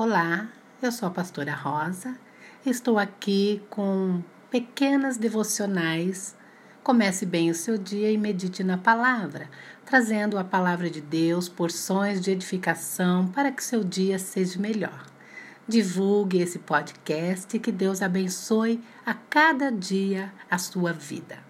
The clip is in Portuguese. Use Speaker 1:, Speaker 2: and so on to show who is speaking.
Speaker 1: Olá, eu sou a pastora Rosa. Estou aqui com pequenas devocionais. Comece bem o seu dia e medite na palavra, trazendo a palavra de Deus, porções de edificação para que seu dia seja melhor. Divulgue esse podcast e que Deus abençoe a cada dia a sua vida.